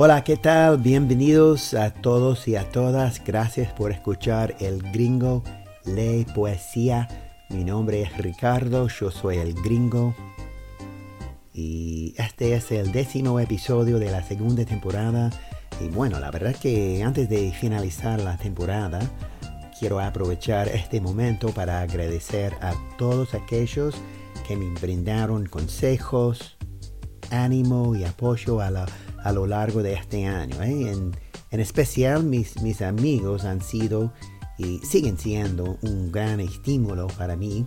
Hola, ¿qué tal? Bienvenidos a todos y a todas. Gracias por escuchar El Gringo Lee Poesía. Mi nombre es Ricardo, yo soy el Gringo. Y este es el décimo episodio de la segunda temporada. Y bueno, la verdad que antes de finalizar la temporada, quiero aprovechar este momento para agradecer a todos aquellos que me brindaron consejos, ánimo y apoyo a la a lo largo de este año. ¿eh? En, especial mis, mis amigos han sido y siguen siendo un gran estímulo para mí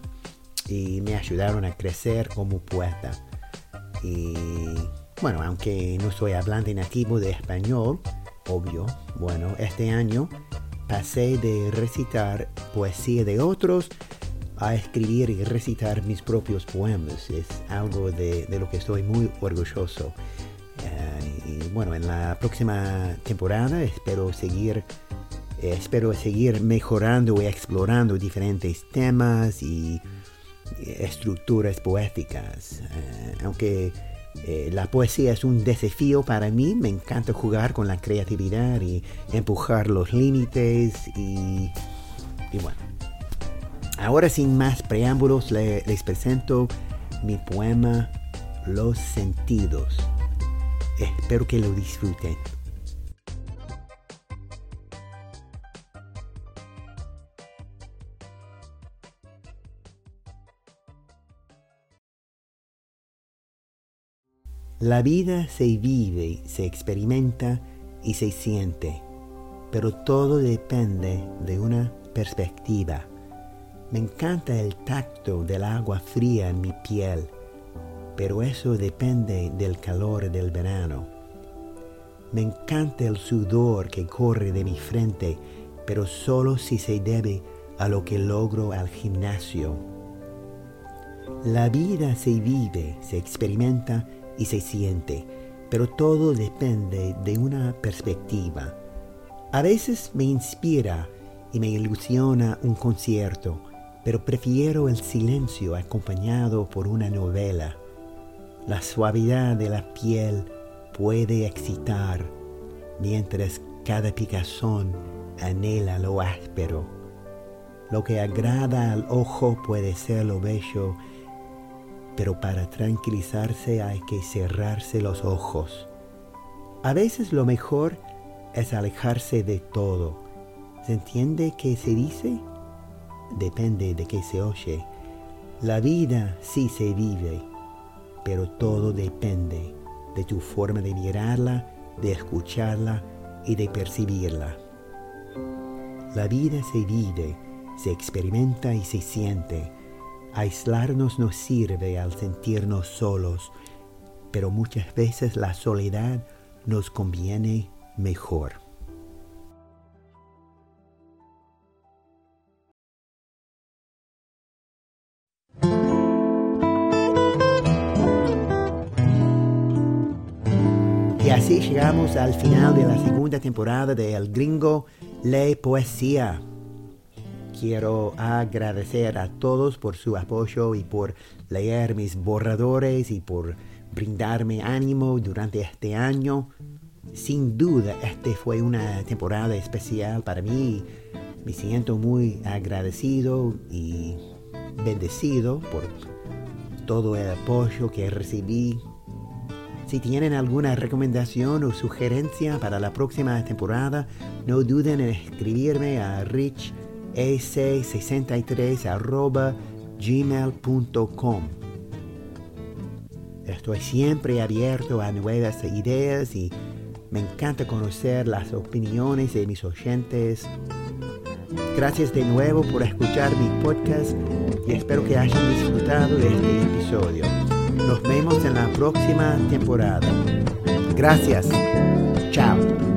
y me ayudaron a crecer como poeta. Y bueno, aunque no soy hablante nativo de español, obvio, bueno, este año pasé de recitar poesía de otros a escribir y recitar mis propios poemas. Es algo de, de lo que estoy muy orgulloso. Eh, bueno, en la próxima temporada espero seguir, eh, espero seguir mejorando y explorando diferentes temas y estructuras poéticas. Eh, aunque la poesía es un desafío para mí, me encanta jugar con la creatividad y empujar los límites y, y bueno. Ahora sin más preámbulos les presento mi poema Los sentidos. Espero que lo disfruten. La vida se vive, se experimenta y se siente, pero todo depende de una perspectiva. Me encanta el tacto del agua fría en mi piel pero eso depende del calor del verano. Me encanta el sudor que corre de mi frente, pero solo si se debe a lo que logro al gimnasio. La vida se vive, se experimenta y se siente, pero todo depende de una perspectiva. A veces me inspira y me ilusiona un concierto, pero prefiero el silencio acompañado por una novela. La suavidad de la piel puede excitar, mientras cada picazón anhela lo áspero. Lo que agrada al ojo puede ser lo bello, pero para tranquilizarse hay que cerrarse los ojos. A veces lo mejor es alejarse de todo. ¿Se entiende qué se dice? Depende de qué se oye. La vida sí se vive pero todo depende de tu forma de mirarla, de escucharla y de percibirla. La vida se vive, se experimenta y se siente. Aislarnos nos sirve al sentirnos solos, pero muchas veces la soledad nos conviene mejor. Así llegamos al final de la segunda temporada de El Gringo Lee Poesía. Quiero agradecer a todos por su apoyo y por leer mis borradores y por brindarme ánimo durante este año. Sin duda, este fue una temporada especial para mí. Me siento muy agradecido y bendecido por todo el apoyo que recibí si tienen alguna recomendación o sugerencia para la próxima temporada, no duden en escribirme a richec63 Estoy siempre abierto a nuevas ideas y me encanta conocer las opiniones de mis oyentes. Gracias de nuevo por escuchar mi podcast y espero que hayan disfrutado de este episodio. Nos vemos en la próxima temporada. Gracias. Chao.